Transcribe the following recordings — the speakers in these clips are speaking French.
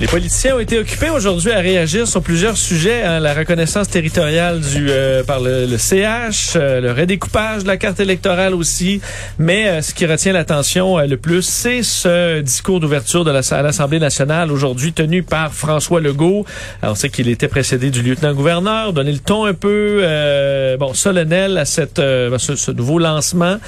Les politiciens ont été occupés aujourd'hui à réagir sur plusieurs sujets. hein, la reconnaissance territoriale du euh, par le, le CH, euh, le redécoupage de la carte électorale aussi. Mais euh, ce qui retient l'attention euh, le plus, c'est ce discours d'ouverture de à l'Assemblée nationale aujourd'hui tenu par François Legault. Alors, on sait qu'il était précédé du lieutenant-gouverneur, donner le ton un peu euh, bon solennel à cette euh, ce, ce nouveau lancement.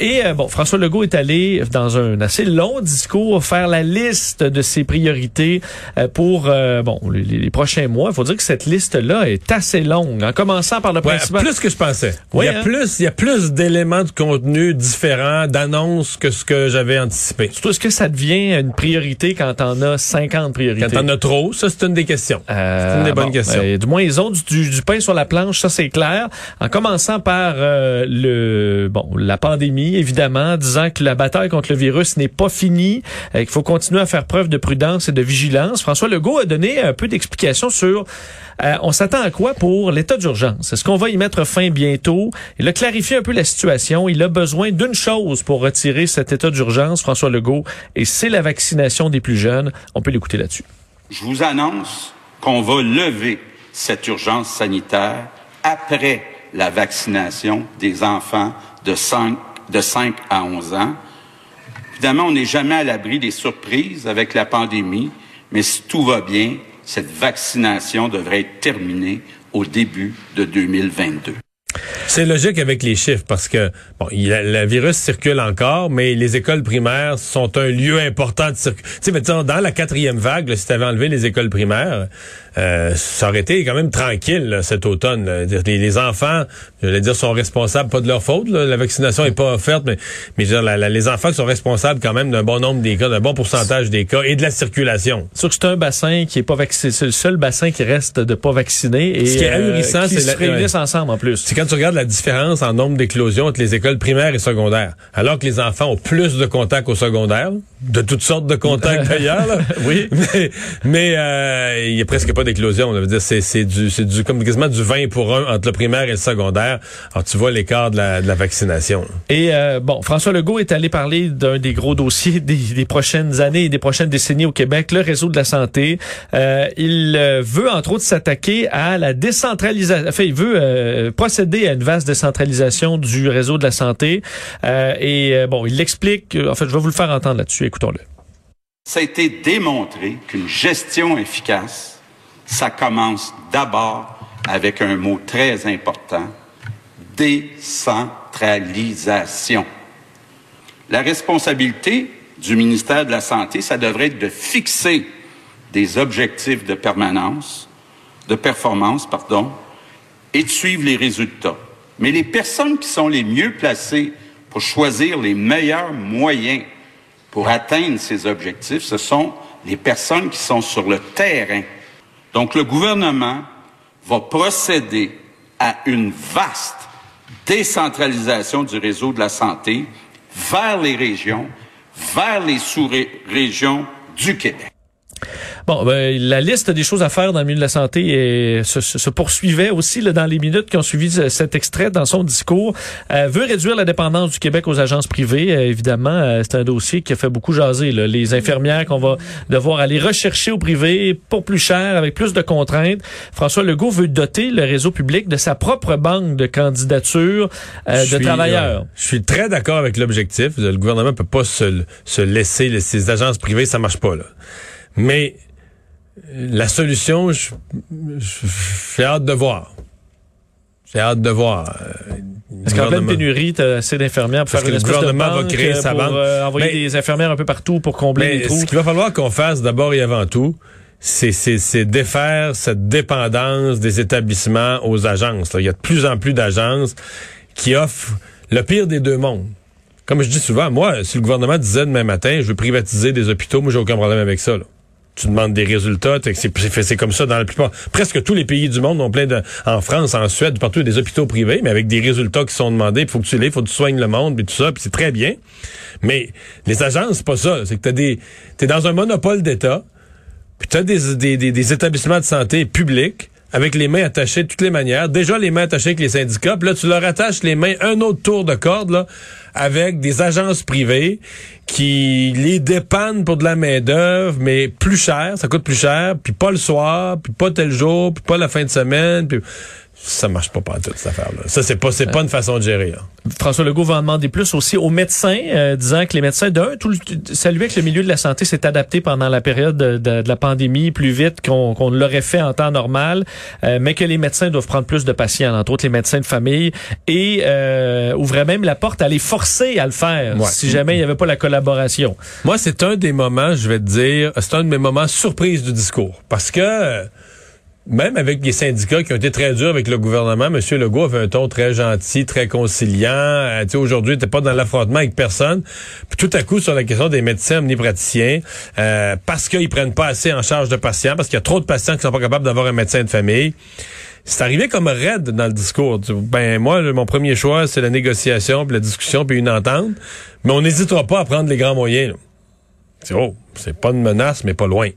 Et bon, François Legault est allé dans un assez long discours faire la liste de ses priorités euh, pour euh, bon les, les prochains mois. Il faut dire que cette liste-là est assez longue, en commençant par le Ouais, principal. plus que je pensais. Oui, il y a hein? plus, il y a plus d'éléments de contenu différents, d'annonces que ce que j'avais anticipé. Surtout, est-ce que ça devient une priorité quand t'en as 50 priorités? Quand t'en as trop, ça c'est une des questions. Euh, c'est une des bonnes bon, questions. euh, du moins, ils ont du, du- du pain sur la planche, ça c'est clair. En commençant par euh, le bon la pandémie, évidemment, disant que la bataille contre le virus n'est pas finie, euh, qu'il faut continuer à faire preuve de prudence et de vigilance. François Legault a donné un peu d'explications sur euh, on s'attend à quoi pour l'état d'urgence? Est-ce qu'on va y mettre fin bientôt? Il a clarifié un peu la situation. Il a besoin d'une chose pour retirer cet état d'urgence, François Legault, et c'est la vaccination des plus jeunes. On peut l'écouter là-dessus. Je vous annonce qu'on va lever cette urgence sanitaire après la vaccination des enfants de 5, de 5 à 11 ans. Évidemment, on n'est jamais à l'abri des surprises avec la pandémie, mais si tout va bien, cette vaccination devrait être terminée au début de 2022. C'est logique avec les chiffres parce que bon, il, le virus circule encore, mais les écoles primaires sont un lieu important de circulation. Tu sais, mais disons, dans la quatrième vague, là, si tu avais enlevé les écoles primaires, euh, ça aurait été quand même tranquille là, cet automne. là. Les, les enfants, je vais dire, sont responsables, pas de leur faute. là. La vaccination est pas offerte, mais, mais je veux dire, la- la- les enfants sont responsables quand même d'un bon nombre des cas, d'un bon pourcentage des cas et de la circulation. sûr que c'est un bassin qui est pas vacciné. C'est le seul bassin qui reste de pas vacciné. Et, Ce qui est euh, ahurissant, qui se la- réunissent ouais. ensemble en plus. C'est quand tu regardes la différence en nombre d'éclosions entre les écoles primaires et secondaires? Alors que les enfants ont plus de contacts au secondaire, de toutes sortes de contacts d'ailleurs. Oui. Mais mais, euh, il y a presque pas d'éclosion. C'est c'est du c'est du comme quasiment du 20 pour 1 entre le primaire et le secondaire. Alors tu vois l'écart de la, de la vaccination. Et euh, bon, François Legault est allé parler d'un des gros dossiers des, des prochaines années et des prochaines décennies au Québec, le réseau de la santé. Euh, il veut entre autres s'attaquer à la décentralisation. Enfin, il veut procéder à une vaste décentralisation du réseau de la santé. Euh, et euh, bon, il l'explique. En fait, je vais vous le faire entendre là-dessus. Écoutons-le. Ça a été démontré qu'une gestion efficace, ça commence d'abord avec un mot très important, décentralisation. La responsabilité du ministère de la Santé, ça devrait être de fixer des objectifs de permanence, de performance, pardon, et de suivre les résultats. Mais les personnes qui sont les mieux placées pour choisir les meilleurs moyens pour atteindre ces objectifs, ce sont les personnes qui sont sur le terrain. Donc le gouvernement va procéder à une vaste décentralisation du réseau de la santé vers les régions, vers les sous-régions du Québec. Bon, ben, la liste des choses à faire dans le milieu de la santé est- se, se- poursuivait aussi là, dans les minutes qui ont suivi ce- cet extrait dans son discours. Euh, veut réduire la dépendance du Québec aux agences privées. Euh, évidemment, euh, c'est un dossier qui a fait beaucoup jaser. là. Les infirmières qu'on va devoir aller rechercher au privé pour plus cher, avec plus de contraintes. François Legault veut doter le réseau public de sa propre banque de candidatures euh, de suis, travailleurs. je suis très d'accord avec l'objectif. Le gouvernement peut pas se, se laisser les- ces agences privées, ça marche pas là. Mais la solution, j'ai hâte de voir. J'ai hâte de voir. Euh, Est-ce qu'en pleine pénurie, t'as assez d'infirmières pour Parce faire que le de gouvernement va créer euh, sa pour, banque. euh, envoyer Mais- des infirmières un peu partout pour combler les trous? ce qu'il va falloir qu'on fasse d'abord et avant tout, c'est, défaire cette dépendance des établissements aux agences. là. Il y a de plus en plus d'agences qui offrent le pire des deux mondes. Comme je dis souvent, moi, si le gouvernement disait demain matin, je veux privatiser des hôpitaux, moi, j'ai aucun problème avec ça. là. Tu demandes des résultats. C'est, comme ça dans la plupart, presque tous les pays du monde ont plein de, en France, en Suède, partout, des hôpitaux privés, mais avec des résultats qui sont demandés. Il faut que tu les, faut que tu soignes le monde, puis tout ça, puis c'est très bien. Mais les agences, c'est pas ça. C'est que t'as des, t'es dans un monopole d'État, puis t'as des, des, des, des établissements de santé publics avec les mains attachées de toutes les manières. Déjà les mains attachées avec les syndicats, puis là tu leur attaches les mains un autre tour de corde là avec des agences privées qui les dépannent pour de la main d'œuvre, mais plus cher, ça coûte plus cher, puis pas le soir, puis pas tel jour, puis pas la fin de semaine, puis ça marche pas pas toute cette affaire-là. Ça c'est pas c'est pas une façon de gérer. Là. François Legault va en demander plus aussi aux médecins, euh, disant que les médecins d'un tout le, saluaient que le milieu de la santé s'est adapté pendant la période de, de, de la pandémie plus vite qu'on qu'on l'aurait fait en temps normal, euh, mais que les médecins doivent prendre plus de patients, entre autres les médecins de famille, et euh, ouvraient même la porte à les forcer à le faire Ouais. si jamais il n'y avait pas la collaboration. Moi, c'est un des moments, je vais te dire, c'est un de mes moments surprise du discours. Parce que, euh, même avec les syndicats qui ont été très durs avec le gouvernement, M. Legault avait un ton très gentil, très conciliant. Euh, tu sais, aujourd'hui, n'était pas dans l'affrontement avec personne. Puis tout à coup, sur la question des médecins omnipraticiens, euh, parce qu'ils prennent pas assez en charge de patients, parce qu'il y a trop de patients qui sont pas capables d'avoir un médecin de famille. C'est arrivé comme raide dans le discours. Ben moi, mon premier choix, c'est la négociation, puis la discussion, puis une entente. Mais on n'hésitera pas à prendre les grands moyens. là. Oh, c'est pas une menace, mais pas loin.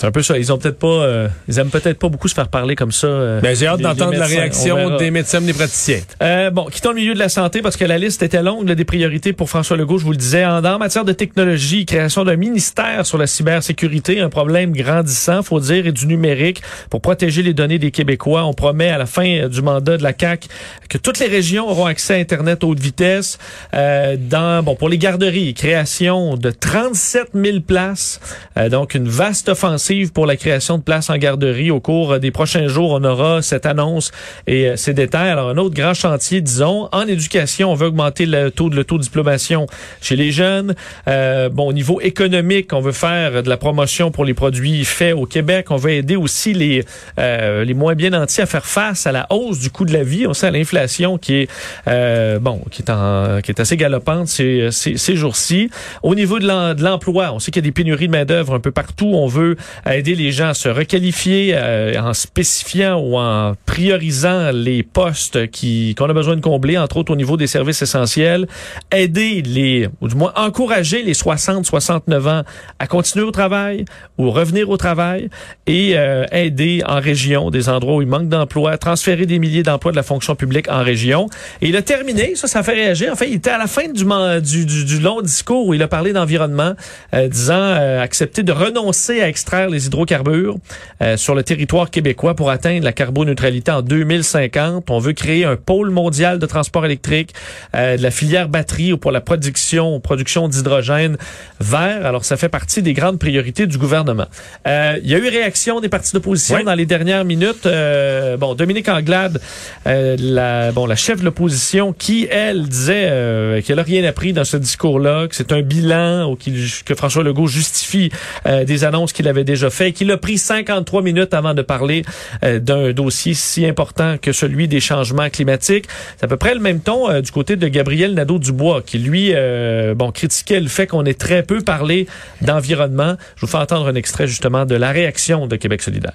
C'est un peu ça. Ils ont peut-être pas, euh, ils aiment peut-être pas beaucoup se faire parler comme ça. euh, Ben, j'ai hâte d'entendre la réaction des médecins des praticiens. Euh, bon, quittons le milieu de la santé parce que la liste était longue là, des priorités pour François Legault, je vous le disais. En, en matière de technologie, création d'un ministère sur la cybersécurité, un problème grandissant, faut dire, et du numérique pour protéger les données des Québécois. On promet à la fin euh, du mandat de la CAC que toutes les régions auront accès à Internet haute vitesse. Euh, dans, bon, pour les garderies, création de 37 000 places. Euh, donc, une vaste offensive pour la création de places en garderie. Au cours euh, des prochains jours, on aura cette annonce et euh, ces détails. Alors, un autre grand chantier, disons, en éducation, on veut augmenter le taux de le taux de diplomation chez les jeunes. Euh, bon, au niveau économique, on veut faire de la promotion pour les produits faits au Québec. On veut aider aussi les euh, les moins bien nantis à faire face à la hausse du coût de la vie. On sait à l'inflation qui est euh, bon, qui est en qui est assez galopante ces, ces, ces jours-ci. Au niveau de l'emploi, on sait qu'il y a des pénuries de main d'œuvre un peu partout. On veut aider les gens à se requalifier euh, en spécifiant ou en priorisant les postes qui qu'on a besoin de combler, entre autres au niveau des services essentiels. Aider les, ou du moins encourager les 60-69 ans à continuer au travail ou revenir au travail et euh, aider en région des endroits où il manque d'emplois, transférer des milliers d'emplois de la fonction publique en région. Et il a terminé, ça, ça fait réagir. En fait, il était à la fin du, du, du, du long discours où il a parlé d'environnement, euh, disant euh, accepter de renoncer à extraire les hydrocarbures euh, sur le territoire québécois pour atteindre la carboneutralité en 2050. On veut créer un pôle mondial de transport électrique, euh, de la filière batterie ou pour la production, production d'hydrogène vert. Alors, ça fait partie des grandes priorités du gouvernement. Euh, il y a eu réaction des partis d'opposition Oui. dans les dernières minutes. Euh, bon, Dominique Anglade, euh, la, bon, la chef de l'opposition, qui, elle, disait euh, qu'elle a rien appris dans ce discours-là, que c'est un bilan ou qu'il- que François Legault justifie euh, des annonces qu'il avait déjà fait, et qu'il a pris 53 minutes avant de parler euh, d'un dossier si important que celui des changements climatiques. C'est à peu près le même ton euh, du côté de Gabriel Nadeau-Dubois, qui lui, euh, bon, critiquait le fait qu'on ait très peu parlé d'environnement. Je vous fais entendre un extrait justement de la réaction de Québec solidaire.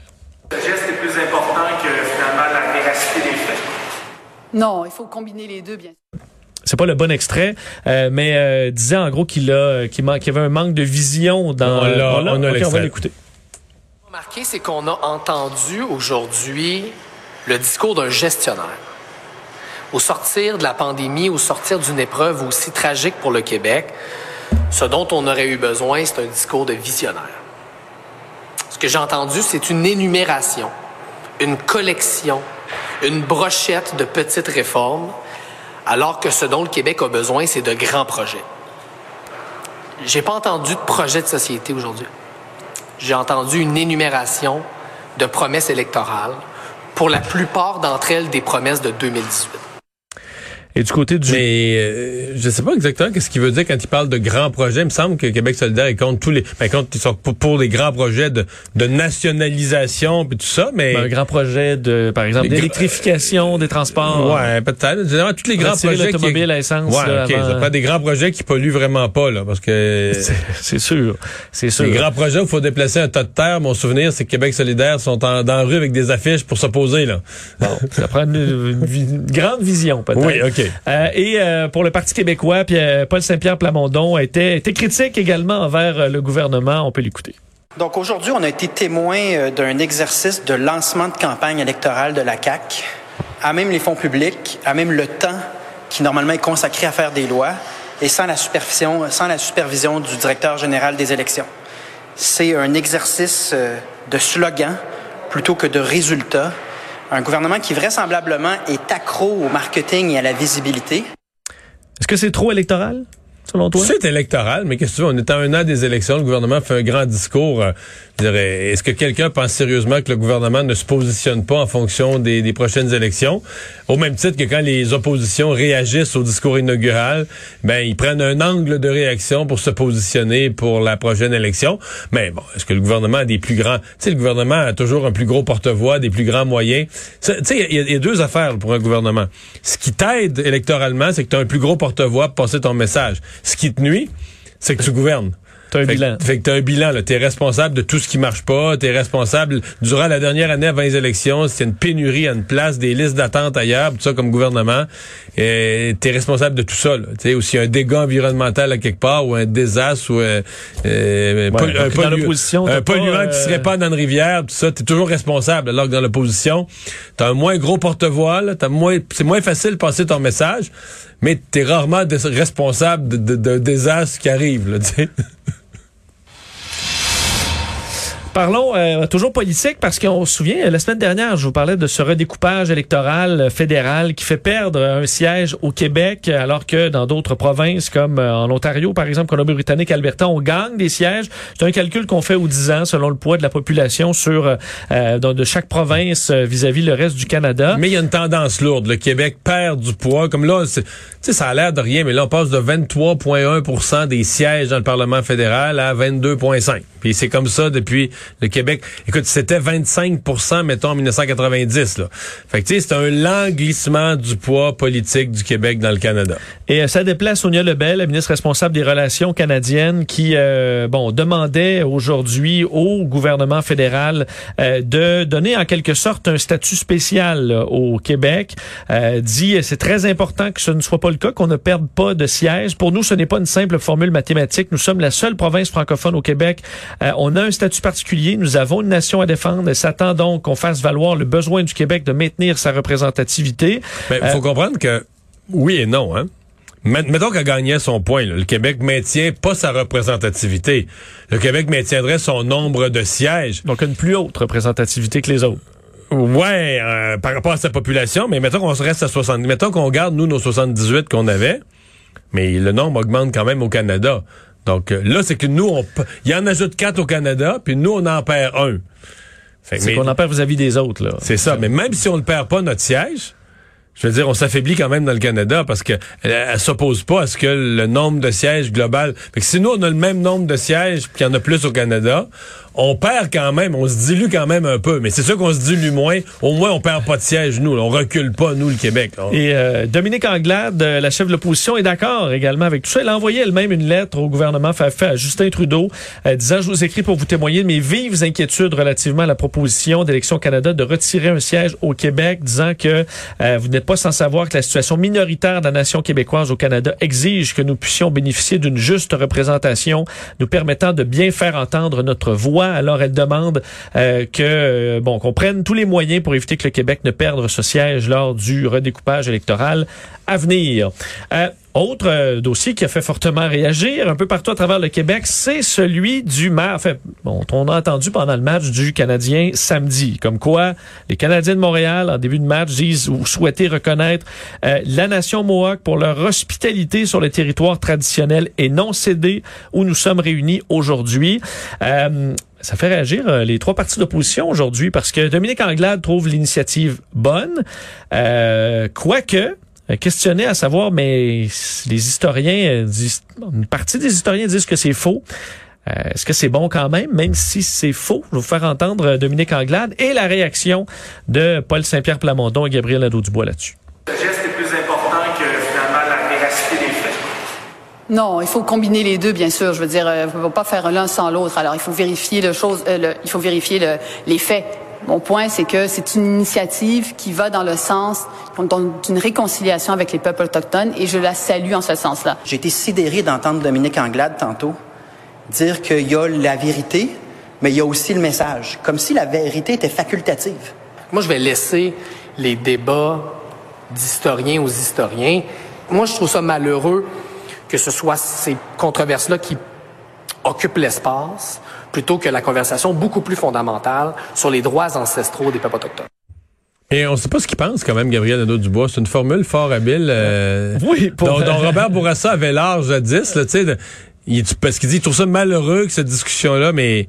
Le geste est plus important que finalement la véracité des faits. Non, il faut combiner les deux, bien sûr. c'est pas le bon extrait, euh, mais euh, disait en gros qu'il a qu'il man- qu'il y avait un manque de vision dans. On l'a, on a Ok, on va l'écouter. Remarqué, c'est qu'on a entendu aujourd'hui le discours d'un gestionnaire. Au sortir de la pandémie, au sortir d'une épreuve aussi tragique pour le Québec, ce dont on aurait eu besoin, c'est un discours de visionnaire. Ce que j'ai entendu, c'est une énumération, une collection, une brochette de petites réformes, alors que ce dont le Québec a besoin, c'est de grands projets. J'ai pas entendu de projet de société aujourd'hui j'ai entendu une énumération de promesses électorales, pour la plupart d'entre elles des promesses de 2018. Et du côté du... Mais euh, je sais pas exactement qu'est-ce qu'il veut dire quand il parle de grands projets. Il me semble que Québec solidaire, il compte tous les... Ben, compte, ils sont pour, les grands projets de, de nationalisation puis tout ça, mais... un grand projet de, par exemple, d'électrification des transports. Ouais, peut-être. Généralement, tous les grands projets qui... l'automobile à essence, Ouais, là, OK. avant- Ça prend des grands projets qui polluent vraiment pas, là, parce que... C'est- sûr. C'est sûr. Les grands projets où il faut déplacer un tas de terre, mon souvenir, c'est que Québec solidaire sont en, dans la rue avec des affiches pour s'opposer, là. Bon, ça prend une, une grande vision, peut-être. Oui, OK. Euh, et euh, pour le Parti québécois, puis, euh, Paul Saint-Pierre Plamondon a été, été critique également envers le gouvernement. On peut l'écouter. Donc aujourd'hui, on a été témoin d'un exercice de lancement de campagne électorale de la CAC, à même les fonds publics, à même le temps qui normalement est consacré à faire des lois, et sans la supervision, sans la supervision du directeur général des élections. C'est un exercice de slogan plutôt que de résultats. Un gouvernement qui vraisemblablement est accro au marketing et à la visibilité. Est-ce que c'est trop électoral, C'est électoral, mais qu'est-ce que tu veux? On est à un an des élections, le gouvernement fait un grand discours. euh, Est-ce que quelqu'un pense sérieusement que le gouvernement ne se positionne pas en fonction des, prochaines élections? Au même titre que quand les oppositions réagissent au discours inaugural, ben ils prennent un angle de réaction pour se positionner pour la prochaine élection. Mais bon, est-ce que le gouvernement a des plus grands... Tu sais, le gouvernement a toujours un plus gros porte-voix, des plus grands moyens. Tu sais, il y, a- il y a deux affaires pour un gouvernement. Ce qui t'aide électoralement, c'est que tu as un plus gros porte-voix pour passer ton message. Ce qui te nuit, c'est que tu gouvernes. T'as un Fait, bilan. que- fait que t'as un bilan, là. T'es responsable de tout ce qui marche pas. T'es responsable, durant la dernière année avant les élections, c'était une pénurie à une place, des listes d'attente ailleurs, tout ça comme gouvernement. Et t'es responsable de tout ça, là. Tu sais, aussi un dégât environnemental à quelque part, ou un désastre, ou euh, euh, un polluant pas, qui se euh, répand dans une rivière, tout ça, t'es toujours responsable. Alors que dans l'opposition, t'as un moins gros porte-voix, là, t'as moins, c'est moins facile de passer ton message, mais t'es rarement responsable de- de- d'un désastre qui arrive, là, tu sais. Parlons euh, toujours politique parce qu'on se souvient, la semaine dernière, je vous parlais de ce redécoupage électoral euh, fédéral qui fait perdre un siège au Québec, alors que dans d'autres provinces, comme euh, en Ontario, par exemple, Colombie-Britannique, Alberta, on gagne des sièges. C'est un calcul qu'on fait aux 10 ans selon le poids de la population sur euh, euh, de chaque province vis-à-vis le reste du Canada. Mais il y a une tendance lourde. Le Québec perd du poids. Comme là, ça a l'air de rien, mais là, on passe de 23,1 des sièges dans le Parlement fédéral à 22,5. Puis c'est comme ça depuis le Québec. Écoute, c'était 25 mettons, en 1990. Là. Fait que, tu sais, c'est un lent glissement du poids politique du Québec dans le Canada. Et euh, ça déplace Sonia Lebel, la ministre responsable des relations canadiennes, qui euh, bon demandait aujourd'hui au gouvernement fédéral euh, de donner en quelque sorte un statut spécial là, au Québec. Euh, dit euh, c'est très important que ce ne soit pas le cas, qu'on ne perde pas de siège. Pour nous, ce n'est pas une simple formule mathématique. Nous sommes la seule province francophone au Québec. Euh, on a un statut particulier. Nous avons une nation à défendre. Et s'attend donc qu'on fasse valoir le besoin du Québec de maintenir sa représentativité. Mais il Euh, faut comprendre que oui et non, hein. Met- Mettons qu'elle gagnait son point. là. Le Québec maintient pas sa représentativité. Le Québec maintiendrait son nombre de sièges. Donc une plus haute représentativité que les autres. Ouais, euh, par rapport à sa population, mais mettons qu'on se reste à 70. Mettons qu'on garde, nous, nos 78 qu'on avait, mais le nombre augmente quand même au Canada. Donc euh, là, c'est que nous, on, il en ajoute quatre au Canada, puis nous, on en perd un. C'est mais- qu'on en perd vis-à-vis des autres. là. c'est ça. Mais même si on ne perd pas notre siège, je veux dire, on s'affaiblit quand même dans le Canada parce que elle, s'oppose pas à ce que le nombre de sièges global. Fait que si nous on a le même nombre de sièges qu'il y en a plus au Canada, on perd quand même, on se dilue quand même un peu. Mais c'est sûr qu'on se dilue moins. Au moins on perd pas de sièges nous. On recule pas nous le Québec. Et euh, Dominique Anglade, euh, la chef de l'opposition, est d'accord également avec tout ça. Elle a envoyé elle-même une lettre au gouvernement fait à Justin Trudeau euh, disant « Je vous écris pour vous témoigner de mes vives inquiétudes relativement à la proposition d'Élection Canada de retirer un siège au Québec, disant que euh, vous n'êtes pas sans savoir que la situation minoritaire de la nation québécoise au Canada exige que nous puissions bénéficier d'une juste représentation nous permettant de bien faire entendre notre voix. Alors elle demande euh, que euh, bon qu'on prenne tous les moyens pour éviter que le Québec ne perde ce siège lors du redécoupage électoral à venir. Euh, autre euh, dossier qui a fait fortement réagir un peu partout à travers le Québec, c'est celui du maire. Enfin, bon, on a entendu pendant le match du Canadien samedi, comme quoi les Canadiens de Montréal, en début de match, disent ou souhaitaient reconnaître euh, la nation Mohawk pour leur hospitalité sur le territoire traditionnel et non cédé où nous sommes réunis aujourd'hui. Euh, ça fait réagir euh, les trois partis d'opposition aujourd'hui parce que Dominique Anglade trouve l'initiative bonne, euh, quoique questionné à savoir, mais les historiens euh, disent, une partie des historiens disent que c'est faux. Euh, Est-ce que c'est bon quand même, même si c'est faux? Je vais vous faire entendre euh, Dominique Anglade et la réaction de Paul Saint-Pierre Plamondon et Gabriel Nadeau-Dubois là-dessus. Le geste est plus important que finalement la véracité des faits. Non, il faut combiner les deux, bien sûr. Je veux dire, euh, on ne va pas faire l'un sans l'autre. Alors, il faut vérifier le chose, euh, le- il faut vérifier le- les faits. Mon point, c'est que c'est une initiative qui va dans le sens d'une réconciliation avec les peuples autochtones et je la salue en ce sens-là. J'ai été sidéré d'entendre Dominique Anglade tantôt dire qu'il y a la vérité, mais il y a aussi le message, comme si la vérité était facultative. Moi, je vais laisser les débats d'historiens aux historiens. Moi, je trouve ça malheureux que ce soit ces controverses-là qui occupent l'espace plutôt que la conversation beaucoup plus fondamentale sur les droits ancestraux des peuples autochtones. Et on sait pas ce qu'il pense quand même, Gabriel Nadeau-Dubois. C'est une formule fort habile. euh, Oui, pour- dont, dont Robert Bourassa avait l'âge jadis, là, tu sais, de- il- parce qu'il dit, il trouve ça malheureux que cette discussion-là, mais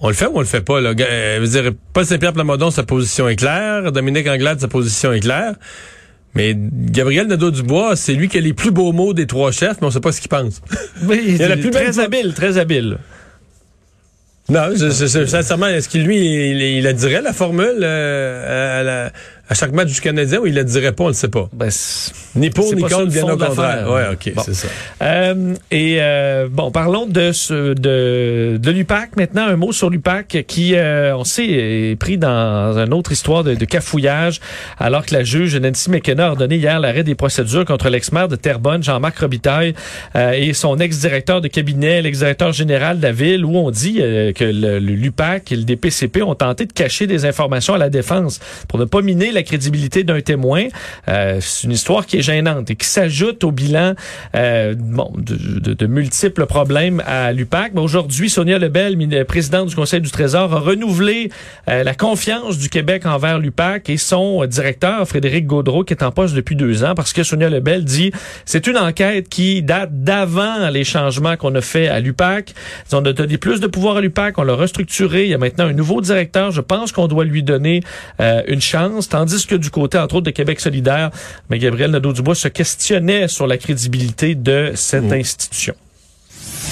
on le fait ou on le fait pas, là? Euh, je veux dire, Paul Saint-Pierre Plamondon, sa position est claire. Dominique Anglade, sa position est claire. Mais Gabriel Nadeau-Dubois, c'est lui qui a les plus beaux mots des trois chefs, mais on sait pas ce qu'il pense. Oui, Il a la plus très habile, très habile. Non, je, je- je- sincèrement, est-ce qu'il lui, il, il la dirait la formule euh, à, la- à chaque match du Canadien ou il la dirait pas, on le sait pas? Ben, Ni pour ni contre, le bien au contraire. Ouais, ok, Bon. c'est ça. Euh, et euh, bon, parlons de ce de, de l'UPAC maintenant. Un mot sur l'UPAC qui, euh, on sait, est pris dans une autre histoire de, de cafouillage, alors que la juge Nancy McKenna a ordonné hier l'arrêt des procédures contre l'ex-maire de Terrebonne, Jean-Marc Robitaille, euh, et son ex-directeur de cabinet, l'ex-directeur général de la ville, où on dit euh, que le- le- l'UPAC et le DPCP ont tenté de cacher des informations à la défense pour ne pas miner la crédibilité d'un témoin. Euh, c'est une histoire qui est gênante et qui s'ajoute au bilan euh, bon, de, de- de multiples problèmes à l'UPAC. Mais aujourd'hui, Sonia Lebel, min- présidente du Conseil du Trésor, a renouvelé euh, la confiance du Québec envers l'UPAC et son euh, directeur, Frédéric Gaudreau, qui est en poste depuis deux ans, parce que Sonia Lebel dit c'est une enquête qui date d'avant les changements qu'on a fait à l'UPAC. On a donné plus de pouvoir à l'UPAC, on l'a restructuré. Il y a maintenant un nouveau directeur. Je pense qu'on doit lui donner euh, une chance, tandis que du côté, entre autres, de Québec solidaire, mais Gabriel Nadeau-Dubois se questionnait sur la crédibilité de cette institution.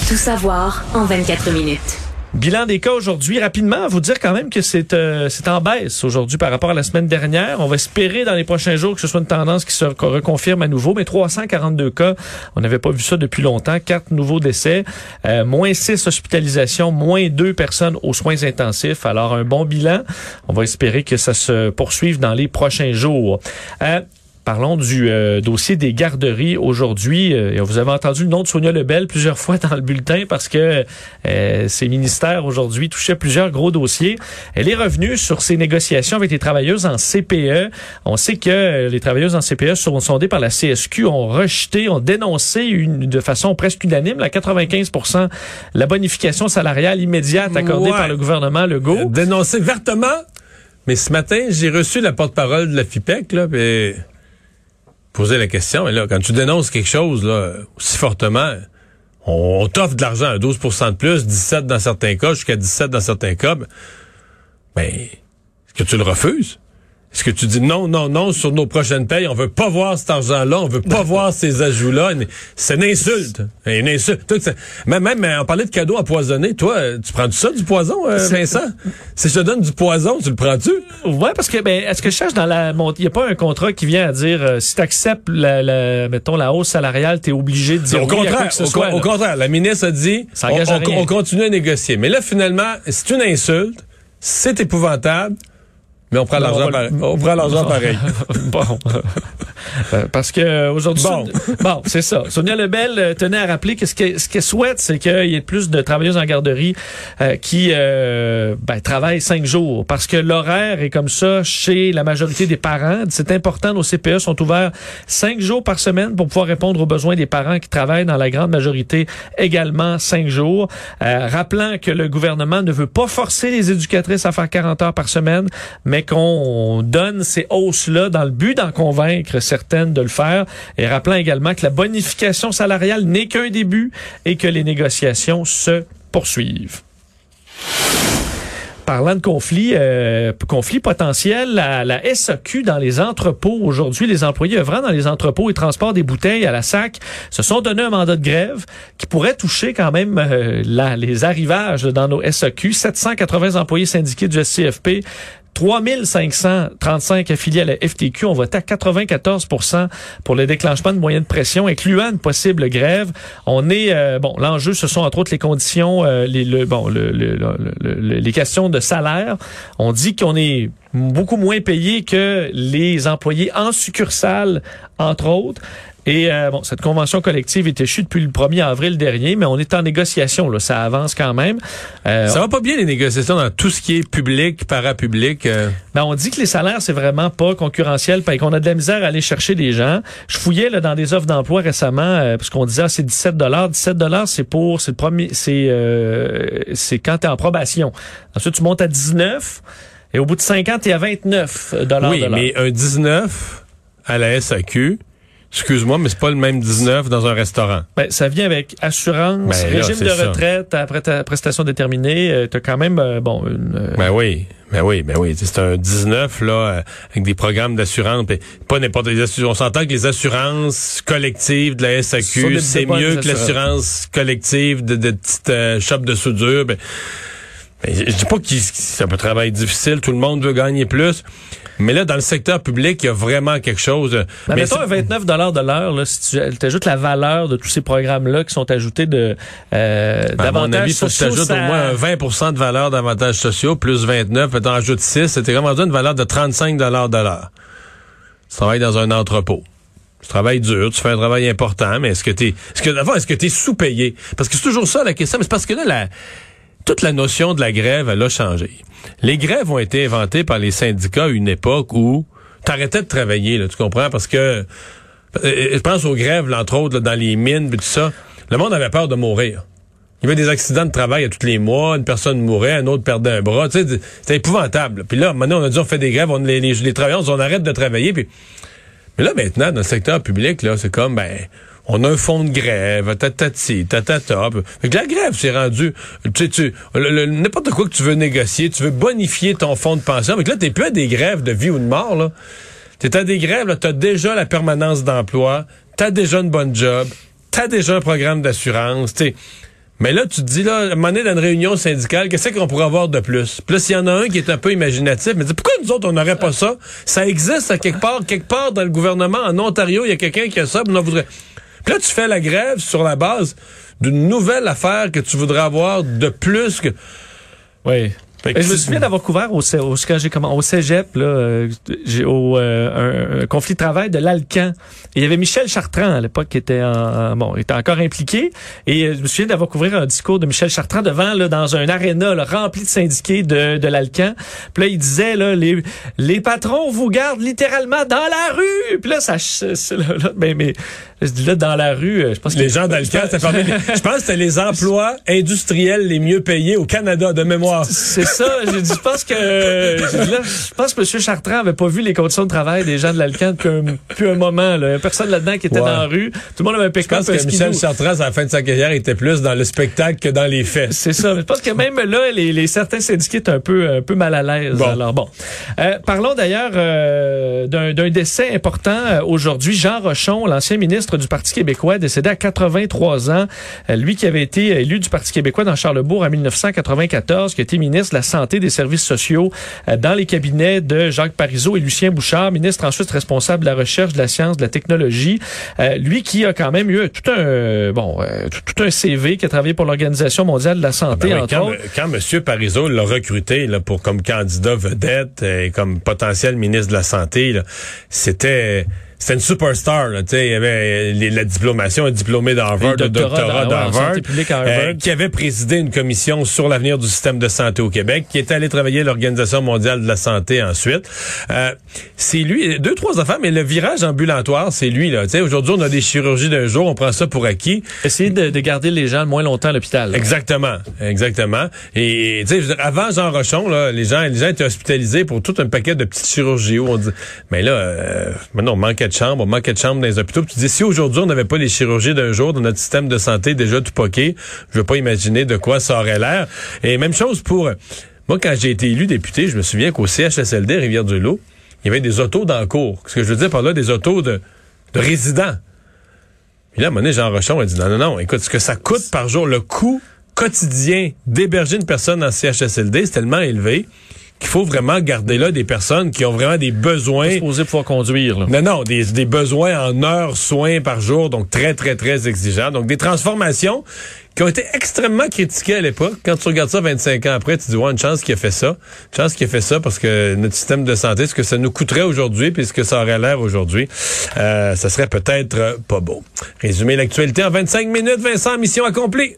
Tout savoir en 24 minutes. Bilan des cas aujourd'hui. Rapidement, vous dire quand même que c'est euh, en baisse aujourd'hui par rapport à la semaine dernière. On va espérer dans les prochains jours que ce soit une tendance qui se reconfirme à nouveau. Mais 342 cas, on n'avait pas vu ça depuis longtemps. Quatre nouveaux décès, euh, moins 6 hospitalisations, moins 2 personnes aux soins intensifs. Alors un bon bilan. On va espérer que ça se poursuive dans les prochains jours. Euh, Parlons du euh, dossier des garderies aujourd'hui. Euh, vous avez entendu le nom de Sonia Lebel plusieurs fois dans le bulletin parce que euh, ces ministères aujourd'hui touchaient plusieurs gros dossiers. Elle est revenue sur ses négociations avec les travailleuses en CPE. On sait que euh, les travailleuses en CPE sont sondées par la CSQ, ont rejeté, ont dénoncé une, de façon presque unanime, la 95% la bonification salariale immédiate accordée Ouais. par le gouvernement Legault. Dénoncé vertement. Mais ce matin, j'ai reçu la porte-parole de la FIPEC, là, poser la question. Mais là, quand tu dénonces quelque chose, là, aussi fortement, on, on t'offre de l'argent à 12% de plus, 17 dans certains cas, jusqu'à 17 dans certains cas. Ben, ben, est-ce que tu le refuses? Est-ce que tu dis non, non, non, sur nos prochaines payes, on veut pas voir cet argent-là, on veut pas voir ces ajouts-là. C'est une insulte. Une insulte. Même, même, on parlait de cadeaux empoisonnés. Toi, euh, tu prends ça, du poison, euh, Vincent? Si je te donne du poison, tu le prends-tu? Ouais, parce que ben, est-ce que je cherche dans la il y a pas un contrat qui vient à dire euh, si tu acceptes la, la mettons la hausse salariale, tu es obligé de dire au oui à quoi contraire, que ce au, soit. contraire, la ministre a dit Ça à on continue à négocier. Mais là, finalement, c'est une insulte, c'est épouvantable, mais on prend l'argent pareil. On prend l'argent pareil. bon. Euh, Parce que euh, aujourd'hui, Bon. bon, c'est ça. Sonia Lebel euh, tenait à rappeler que ce qu'elle ce souhaite, c'est qu'il y ait plus de travailleuses en garderie euh, qui euh, ben, travaillent cinq jours. Parce que l'horaire est comme ça chez la majorité des parents. C'est important, nos CPE sont ouverts cinq jours par semaine pour pouvoir répondre aux besoins des parents qui travaillent dans la grande majorité également cinq jours. Euh, rappelant que le gouvernement ne veut pas forcer les éducatrices à faire 40 heures par semaine, mais qu'on donne ces hausses-là dans le but d'en convaincre certaines de le faire. Et rappelant également que la bonification salariale n'est qu'un début et que les négociations se poursuivent. Parlant de conflit, euh, conflit potentiel, la, la SAQ dans les entrepôts aujourd'hui, les employés œuvrant dans les entrepôts et transport des bouteilles à la SAC se sont donné un mandat de grève qui pourrait toucher quand même euh, la, les arrivages dans nos SAQ. 780 employés syndiqués du SCFP 3535 affiliés à la FTQ ont voté à 94% pour le déclenchement de moyens de pression, incluant une possible grève. On est euh, bon, l'enjeu ce sont entre autres les conditions, euh, les le, bon, le, les questions de salaire. On dit qu'on est beaucoup moins payé que les employés en succursale, entre autres. Et euh, bon, cette convention collective est échue depuis le 1er avril dernier, mais on est en négociation. Là, ça avance quand même. Euh, ça va pas bien les négociations dans tout ce qui est public, parapublic. Euh? Ben, on dit que les salaires c'est vraiment pas concurrentiel, parce qu'on a de la misère à aller chercher des gens. Je fouillais là, dans des offres d'emploi récemment, euh, parce qu'on disait ah, c'est 17 dollars. 17 dollars c'est pour c'est le premier, c'est c'est quand t'es en probation. Ensuite tu montes à 19 et au bout de 50 t'es à 29 dollars. Oui, mais un 19 à la SAQ Excuse-moi, mais c'est pas le même 19 dans un restaurant. Ben, ça vient avec assurance, ben, régime de retraite après ta prestation déterminée. Euh, tu as quand même, euh, bon, une... Euh, ben oui, ben oui, ben oui. C'est un 19, là, avec des programmes d'assurance. Pas n'importe les On s'entend que les assurances collectives de la SAQ, c'est mieux que l'assurance collective de, de petites shops de soudure. Ben, ben, je dis pas que c'est un travail difficile, tout le monde veut gagner plus. Mais là, dans le secteur public, il y a vraiment quelque chose. Ben, mais mettons un 29 de l'heure, là, si tu ajoutes la valeur de tous ces programmes-là qui sont ajoutés de euh, ben, d'avantages sociaux. faut que tu au moins 20% de valeur d'avantages sociaux, plus 29, puis t'en ajoutes 6, c'était vraiment une valeur de 35 de l'heure. Tu travailles dans un entrepôt. Tu travailles dur, tu fais un travail important, mais est-ce que t'es, est-ce que d'abord, est-ce que t'es sous-payé? Parce que c'est toujours ça la question, mais c'est parce que là, la, toute la notion de la grève, elle a changé. Les grèves ont été inventées par les syndicats à une époque où t'arrêtais de travailler, là, tu comprends? Parce que euh, je pense aux grèves, entre autres, dans les mines, tout ça. Le monde avait peur de mourir. Il y avait des accidents de travail à tous les mois, une personne mourait, un autre perdait un bras. Tu sais, c'était épouvantable. Puis là, maintenant, on a dit on fait des grèves, on, les, les, travailleurs, on arrête de travailler. Puis... Mais là, maintenant, dans le secteur public, là, c'est comme, ben, on a un fonds de grève, tatati, tatata. Fait que la grève, c'est rendu, tu tu, n'importe quoi que tu veux négocier, tu veux bonifier ton fonds de pension. Mais là, t'es plus à des grèves de vie ou de mort, là. T'es à des grèves, là, t'as déjà la permanence d'emploi, t'as déjà une bonne job, t'as déjà un programme d'assurance, tu Mais là, tu te dis, là, à un moment donné, dans une réunion syndicale, qu'est-ce qu'on pourrait avoir de plus? Puis là, s'il y en a un qui est un peu imaginatif, mais pourquoi nous autres, on n'aurait pas ça? Ça existe à quelque part, quelque part dans le gouvernement, en Ontario, il y a quelqu'un qui a ça, puis on voudrait là, tu fais la grève sur la base d'une nouvelle affaire que tu voudrais avoir de plus que... Oui. Je me souviens d'avoir couvert au, au, quand j'ai au cégep, là, euh, au euh, un, conflit de travail de l'Alcan. Il y avait Michel Chartrand à l'époque qui était en, bon, était encore impliqué. Et euh, je me souviens d'avoir couvert un discours de Michel Chartrand devant là, dans un aréna rempli de syndiqués de, de l'Alcan. Puis là, il disait là, les, les patrons vous gardent littéralement dans la rue. Puis là, ça, là, ben, mais je dis là, dans la rue, euh, je pense que... Les gens d'Alcan, je pense que c'était les emplois industriels les mieux payés au Canada, de mémoire. C'est ça. J'ai dit, je pense que, là, je pense que M. Chartrand avait pas vu les conditions de travail des gens de l'Alcan depuis un, depuis un moment, là. Personne là-dedans qui était dans la rue. Tout le monde avait un Je pense que Michel Chartrand, à la fin de sa carrière, était plus dans le spectacle que dans les faits. C'est ça. Je pense que même là, les, les certains syndiqués étaient un peu, un peu mal à l'aise. Alors bon. Euh, parlons d'ailleurs euh, d'un décès important euh, aujourd'hui. Jean Rochon, l'ancien ministre du Parti québécois, décédé à 83 ans. Euh, lui qui avait été élu du Parti québécois dans Charlebourg en 1994, qui a été ministre de la Santé des Services sociaux euh, dans les cabinets de Jacques Parizeau et Lucien Bouchard, ministre ensuite responsable de la recherche, de la science, de la technologie. Euh, lui qui a quand même eu tout un bon tout, un CV, qui a travaillé pour l'Organisation mondiale de la santé, ah ben quand, Quand M. Parizeau l'a recruté là, pour comme candidat vedette et comme potentiel ministre de la Santé, c'était c'était une superstar. Là, il y avait euh, la diplomation, un diplômé d'Harvard, un doctorat d'Harvard, euh, qui avait présidé une commission sur l'avenir du système de santé au Québec, qui était allé travailler à l'Organisation mondiale de la santé ensuite. Euh, c'est lui, deux, trois affaires, mais le virage ambulatoire, c'est lui. là. Aujourd'hui, on a des chirurgies d'un jour, on prend ça pour acquis. Essayer de, de garder les gens le moins longtemps à l'hôpital. Exactement, exactement. Et avant Jean Rochon, là, les gens, les gens étaient hospitalisés pour tout un paquet de petites chirurgies où on dit, mais là, euh, maintenant, on manquait de chambres, on manquait de chambres dans les hôpitaux. tu dis, si aujourd'hui on n'avait pas les chirurgies d'un jour dans notre système de santé déjà tout poqué, je veux pas imaginer de quoi ça aurait l'air. Et même chose pour Moi, quand j'ai été élu député, je me souviens qu'au CHSLD Rivière-du-Loup, il y avait des autos dans le cours. Ce que je veux dire par là, des autos de, de résidents. Puis là, à moment Jean Rochon a dit non, non, non, écoute, ce que ça coûte par jour, le coût quotidien d'héberger une personne en CHSLD, c'est tellement élevé qu'il faut vraiment garder là des personnes qui ont vraiment des besoins. Supposé pouvoir conduire. Là. Non, non, des, des besoins en heures soins par jour, donc très, très, très exigeants. Donc des transformations qui ont été extrêmement critiquées à l'époque. Quand tu regardes ça 25 ans après, tu dis, ouais, une chance qu'il a fait ça. Une chance qu'il a fait ça parce que notre système de santé, ce que ça nous coûterait aujourd'hui, puis ce que ça aurait l'air aujourd'hui, euh, ça serait peut-être pas beau. Résumer l'actualité en 25 minutes, Vincent, mission accomplie.